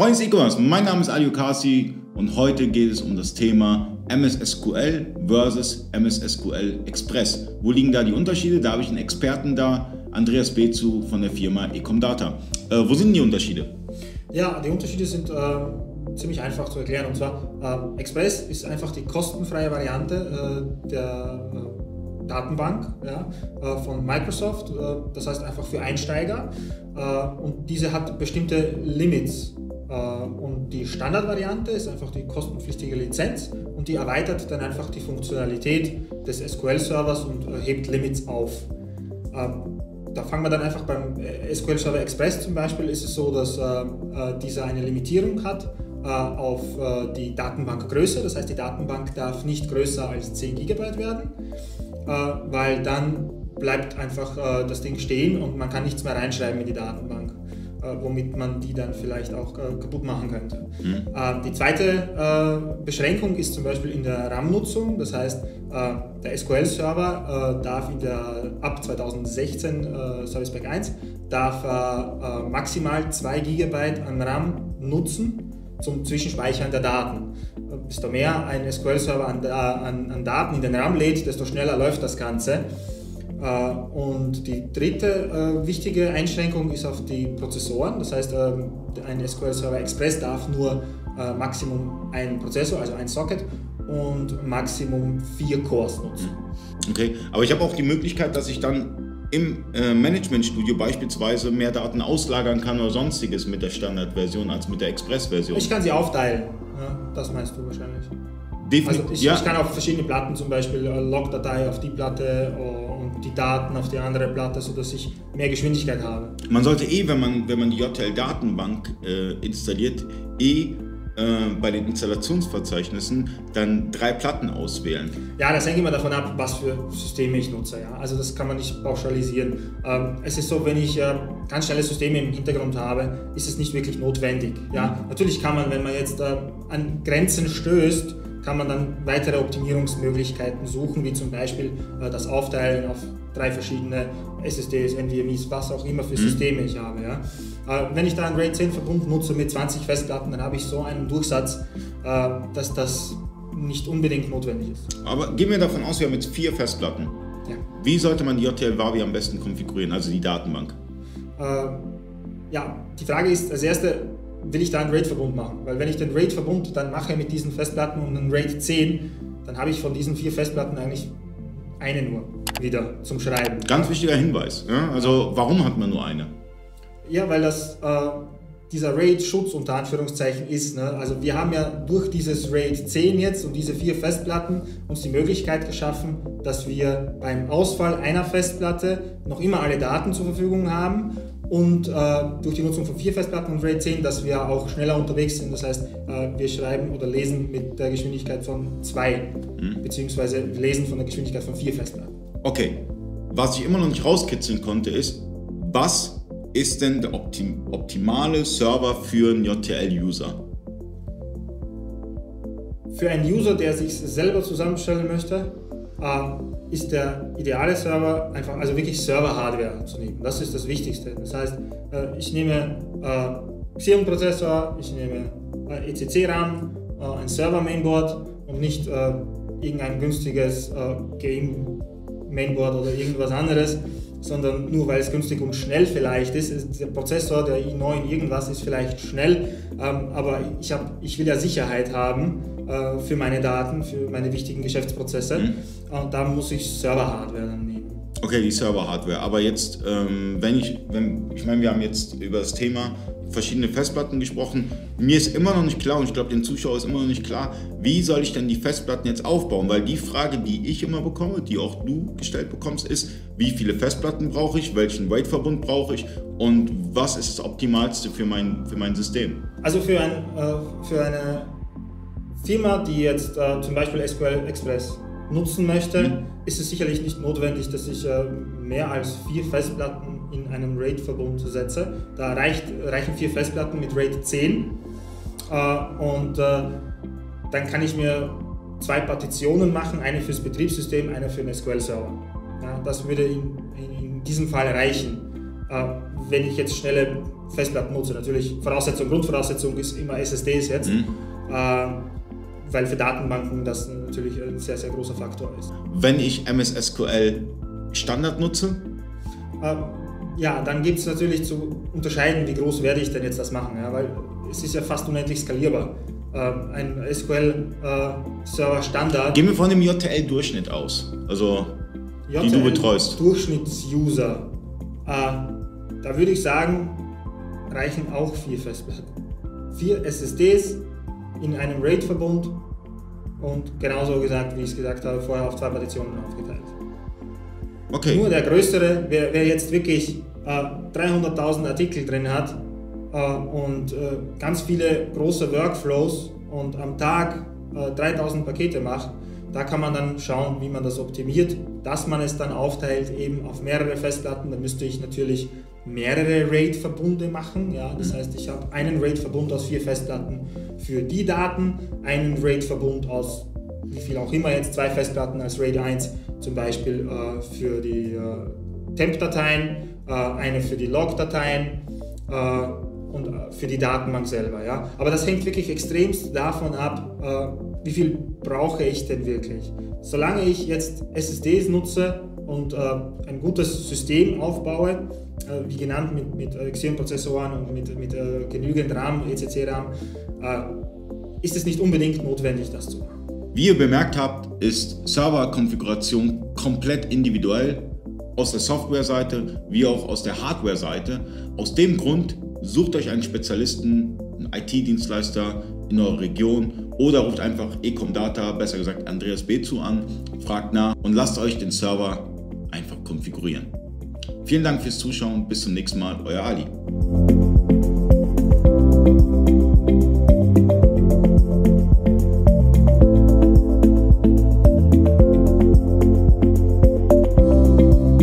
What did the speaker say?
Freunde des E-Commerce, mein Name ist Ali Kasi und heute geht es um das Thema MS SQL versus MS SQL Express. Wo liegen da die Unterschiede? Da habe ich einen Experten da, Andreas Bezu von der Firma Ecomdata. Äh, wo sind die Unterschiede? Ja, die Unterschiede sind äh, ziemlich einfach zu erklären. Und zwar, äh, Express ist einfach die kostenfreie Variante äh, der äh, Datenbank ja, äh, von Microsoft. das heißt einfach für Einsteiger. und diese hat bestimmte Limits. Und die Standardvariante ist einfach die kostenpflichtige Lizenz und die erweitert dann einfach die Funktionalität des SQL-Servers und hebt Limits auf. Ähm, da fangen wir dann einfach beim äh, SQL Server Express zum Beispiel, ist es so, dass äh, äh, dieser eine Limitierung hat äh, auf äh, die Datenbankgröße. Das heißt, die Datenbank darf nicht größer als 10 GB werden, äh, weil dann bleibt einfach das Ding stehen und man kann nichts mehr reinschreiben in die Datenbank. Äh, womit man die dann vielleicht auch äh, kaputt machen könnte. Mhm. Äh, die zweite Beschränkung ist zum Beispiel in der RAM-Nutzung. Das heißt, der SQL-Server darf in der, ab 2016 Service Pack 1 darf maximal 2 GB an RAM nutzen zum Zwischenspeichern der Daten. Desto mehr ein SQL-Server an, an, an Daten in den RAM lädt, desto schneller läuft das Ganze. Äh, und die dritte äh, wichtige Einschränkung ist auf die Prozessoren. Das heißt, ähm, ein SQL Server Express darf nur äh, Maximum einen Prozessor, also ein Socket und Maximum vier Cores nutzen. Okay, aber ich habe auch die Möglichkeit, dass ich dann im Management Studio beispielsweise mehr Daten auslagern kann oder sonstiges mit der Standardversion als mit der Express-Version. Ich kann sie aufteilen, ja, das meinst du wahrscheinlich. Definitiv. Also ich, ja. ich, kann auf verschiedene Platten zum Beispiel Logdatei auf die Platte die Daten auf die andere Platte, sodass ich mehr Geschwindigkeit habe. Man sollte eh, wenn man, wenn man die JTL-Datenbank äh, installiert, eh äh, bei den Installationsverzeichnissen dann drei Platten auswählen. Ja, das hängt immer davon ab, was für Systeme ich nutze. Ja? Also das kann man nicht pauschalisieren. Ähm, es ist so, wenn ich äh, ganz schnelle Systeme im Hintergrund habe, ist es nicht wirklich notwendig. Ja? Mhm. Natürlich kann man, wenn man jetzt äh, an Grenzen stößt, kann man dann weitere Optimierungsmöglichkeiten suchen, wie zum Beispiel äh, das Aufteilen auf drei verschiedene SSDs, NVMEs, was auch immer für mhm. Systeme ich habe. Ja. Äh, wenn ich da einen RAID 10 Verbund nutze mit 20 Festplatten, dann habe ich so einen Durchsatz, äh, dass das nicht unbedingt notwendig ist. Aber gehen wir davon aus, wir haben jetzt vier Festplatten. Ja. Wie sollte man die JTL Wavi am besten konfigurieren, also die Datenbank? Äh, ja, die Frage ist als erste, will ich da einen RAID-Verbund machen. Weil wenn ich den RAID-Verbund dann mache mit diesen Festplatten und einen RAID 10, dann habe ich von diesen vier Festplatten eigentlich eine nur wieder zum Schreiben. Ganz wichtiger Hinweis. Ja? Also warum hat man nur eine? Ja, weil das äh, dieser RAID-Schutz unter Anführungszeichen ist. Ne? Also wir haben ja durch dieses RAID 10 jetzt und diese vier Festplatten uns die Möglichkeit geschaffen, dass wir beim Ausfall einer Festplatte noch immer alle Daten zur Verfügung haben und äh, durch die Nutzung von vier Festplatten und RAID 10, dass wir auch schneller unterwegs sind. Das heißt, äh, wir schreiben oder lesen mit der Geschwindigkeit von zwei, mhm. beziehungsweise lesen von der Geschwindigkeit von vier Festplatten. Okay, was ich immer noch nicht rauskitzeln konnte, ist, was ist denn der optim optimale Server für einen JTL-User? Für einen User, der sich selber zusammenstellen möchte, äh, ist der ideale Server einfach, also wirklich Server-Hardware zu nehmen. Das ist das Wichtigste. Das heißt, äh, ich nehme äh, Xeon-Prozessor, ich nehme äh, ECC-RAM, äh, ein Server-Mainboard und nicht äh, irgendein günstiges Game-Mainboard oder irgendwas anderes, sondern nur weil es günstig und schnell vielleicht ist. Der Prozessor, der i9 irgendwas ist vielleicht schnell, ähm, aber ich, hab, ich will ja Sicherheit haben äh, für meine Daten, für meine wichtigen Geschäftsprozesse. Mhm. Und da muss ich Server-Hardware dann nehmen. Okay, die Server-Hardware. Aber jetzt, ähm, wenn ich, wenn, ich meine, wir haben jetzt über das Thema verschiedene Festplatten gesprochen. Mir ist immer noch nicht klar, und ich glaube, den Zuschauern ist immer noch nicht klar, wie soll ich denn die Festplatten jetzt aufbauen? Weil die Frage, die ich immer bekomme, die auch du gestellt bekommst, ist, wie viele Festplatten brauche ich, welchen RAID-Verbund brauche ich und was ist das Optimalste für mein, für mein System? Also für, ein, äh, für eine Firma, die jetzt äh, zum Beispiel SQL Express nutzen möchte, mhm. ist es sicherlich nicht notwendig, dass ich äh, mehr als vier Festplatten in einem RAID-Verbund setze. Da reicht, reichen vier Festplatten mit RAID 10 äh, und äh, dann kann ich mir zwei Partitionen machen, eine fürs Betriebssystem, eine für den SQL-Server. Ja, das würde in, in, in, diesem Fall reichen. Äh, wenn ich jetzt schnelle Festplatten nutze. Natürlich, Voraussetzung, Grundvoraussetzung ist immer SSDs jetzt, mhm. äh, weil für Datenbanken das natürlich ein sehr, sehr großer Faktor ist. Wenn ich MS SQL Standard nutze? Äh, ja, dann gibt es natürlich zu unterscheiden, wie groß werde ich denn jetzt das machen, ja, weil es ist ja fast unendlich skalierbar. Ähm, ein SQL-Server äh, Standard. Gehen wir von dem JTL-Durchschnitt aus, also JTL die du betreust. Durchschnittsuser. Äh, da würde ich sagen, reichen auch vier Festplatten. Vier SSDs in einem RAID-Verbund und genauso gesagt, wie ich es gesagt habe, vorher auf zwei Partitionen aufgeteilt. Okay. Nur der größere, wer, wer jetzt wirklich äh, 300.000 Artikel drin hat, äh, und äh, ganz viele große Workflows und am Tag 3000 äh, Pakete macht, da kann man dann schauen, wie man das optimiert, dass man es dann aufteilt eben auf mehrere Festplatten. Da müsste ich natürlich mehrere RAID-Verbunde machen. Ja? Das mhm. heißt, ich habe einen RAID-Verbund aus vier Festplatten für die Daten, einen RAID-Verbund aus wie viel auch immer jetzt, zwei Festplatten als RAID 1 zum Beispiel äh, für die äh, Temp-Dateien, äh, eine für die Log-Dateien und äh, für die Datenbank selber. Ja? Aber das hängt wirklich extremst davon ab, äh, wie viel brauche ich denn wirklich. Solange ich jetzt SSDs nutze und äh, ein gutes System aufbaue, äh, wie genannt mit, mit äh, Xeon-Prozessoren und mit, mit äh, genügend RAM, ECC-RAM, ist es nicht unbedingt notwendig, das zu machen. Wie ihr bemerkt habt, ist Serverkonfiguration komplett individuell aus der Software-Seite wie auch aus der Hardware-Seite. Aus dem Grund Sucht euch einen Spezialisten, einen IT-Dienstleister in eurer Region oder ruft einfach Ecomdata, besser gesagt Andreas B. zu an, fragt nach und lasst euch den Server einfach konfigurieren. Vielen Dank fürs Zuschauen, bis zum nächsten Mal, euer Ali.